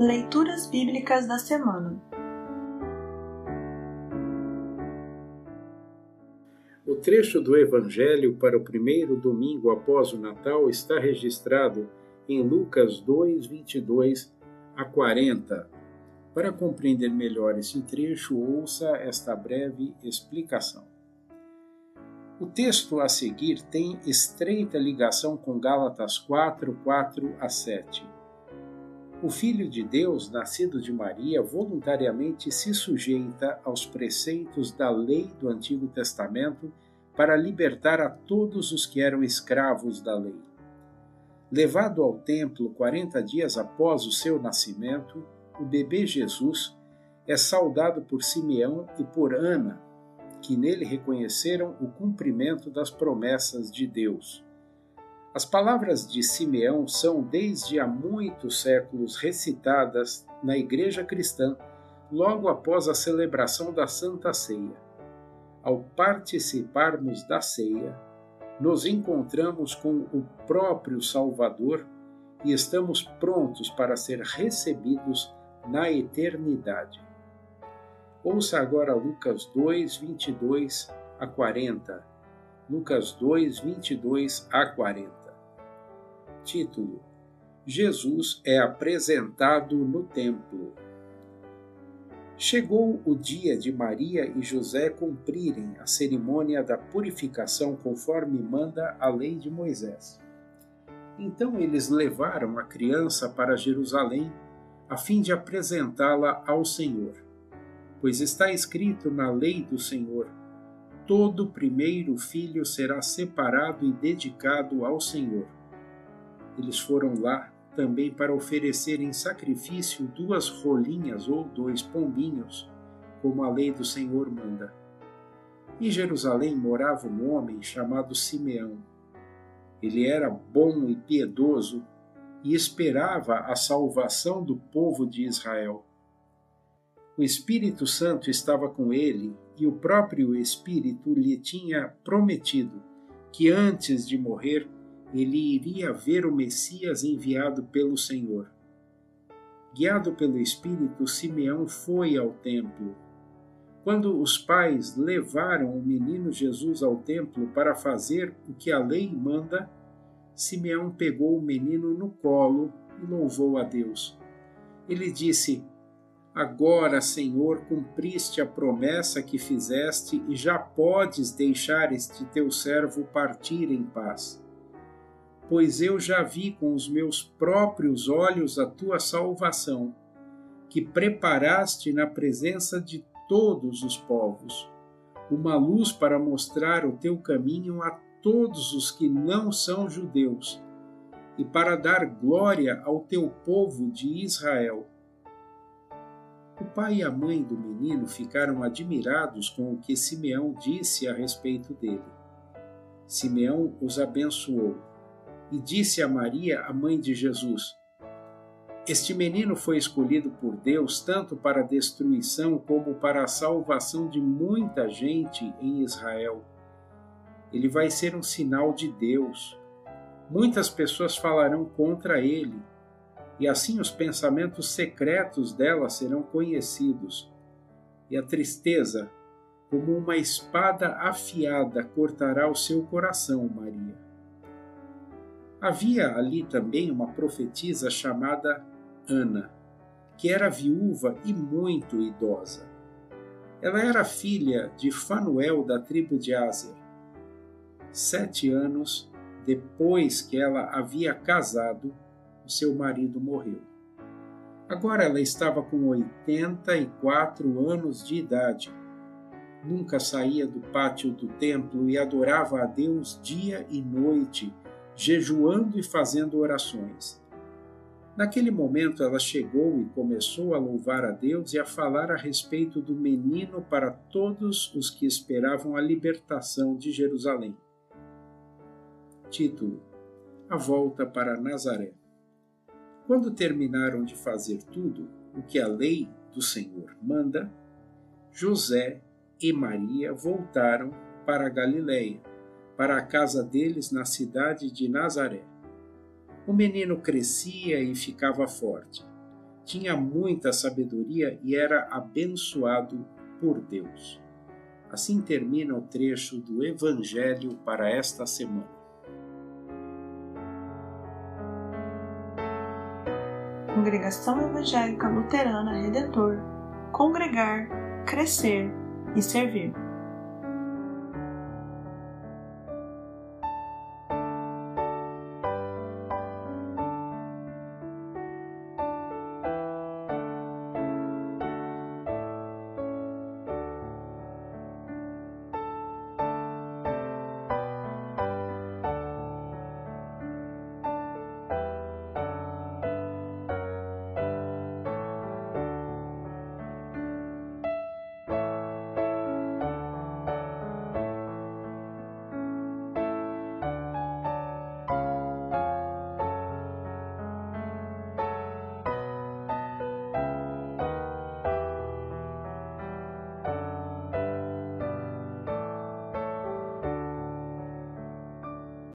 Leituras Bíblicas da Semana O trecho do Evangelho para o primeiro domingo após o Natal está registrado em Lucas 2, 22 a 40. Para compreender melhor esse trecho, ouça esta breve explicação. O texto a seguir tem estreita ligação com Gálatas 4, 4 a 7. O Filho de Deus, nascido de Maria, voluntariamente se sujeita aos preceitos da lei do Antigo Testamento para libertar a todos os que eram escravos da lei. Levado ao templo 40 dias após o seu nascimento, o bebê Jesus é saudado por Simeão e por Ana, que nele reconheceram o cumprimento das promessas de Deus. As palavras de Simeão são desde há muitos séculos recitadas na Igreja cristã logo após a celebração da Santa Ceia. Ao participarmos da ceia, nos encontramos com o próprio Salvador e estamos prontos para ser recebidos na eternidade. Ouça agora Lucas 2, 22 a 40. Lucas 2, 22 a 40. Título: Jesus é apresentado no templo. Chegou o dia de Maria e José cumprirem a cerimônia da purificação conforme manda a lei de Moisés. Então eles levaram a criança para Jerusalém a fim de apresentá-la ao Senhor. Pois está escrito na lei do Senhor: todo primeiro filho será separado e dedicado ao Senhor. Eles foram lá também para oferecer em sacrifício duas rolinhas ou dois pombinhos, como a lei do Senhor manda. Em Jerusalém morava um homem chamado Simeão. Ele era bom e piedoso e esperava a salvação do povo de Israel. O Espírito Santo estava com ele e o próprio Espírito lhe tinha prometido que antes de morrer ele iria ver o Messias enviado pelo Senhor. Guiado pelo Espírito, Simeão foi ao templo. Quando os pais levaram o menino Jesus ao templo para fazer o que a lei manda, Simeão pegou o menino no colo e louvou a Deus. Ele disse: Agora, Senhor, cumpriste a promessa que fizeste e já podes deixar este teu servo partir em paz pois eu já vi com os meus próprios olhos a tua salvação, que preparaste na presença de todos os povos, uma luz para mostrar o teu caminho a todos os que não são judeus, e para dar glória ao teu povo de Israel. O pai e a mãe do menino ficaram admirados com o que Simeão disse a respeito dele. Simeão os abençoou e disse a Maria, a mãe de Jesus: Este menino foi escolhido por Deus tanto para a destruição como para a salvação de muita gente em Israel. Ele vai ser um sinal de Deus. Muitas pessoas falarão contra ele, e assim os pensamentos secretos dela serão conhecidos. E a tristeza, como uma espada afiada, cortará o seu coração, Maria. Havia ali também uma profetisa chamada Ana, que era viúva e muito idosa. Ela era filha de Fanuel da tribo de Aser. Sete anos depois que ela havia casado, o seu marido morreu. Agora ela estava com 84 anos de idade. Nunca saía do pátio do templo e adorava a Deus dia e noite jejuando e fazendo orações. Naquele momento ela chegou e começou a louvar a Deus e a falar a respeito do menino para todos os que esperavam a libertação de Jerusalém. Título: A volta para Nazaré. Quando terminaram de fazer tudo o que a lei do Senhor manda, José e Maria voltaram para a Galiléia para a casa deles na cidade de Nazaré. O menino crescia e ficava forte. tinha muita sabedoria e era abençoado por Deus. Assim termina o trecho do Evangelho para esta semana. Congregação Evangélica Luterana Redentor Congregar, Crescer e Servir.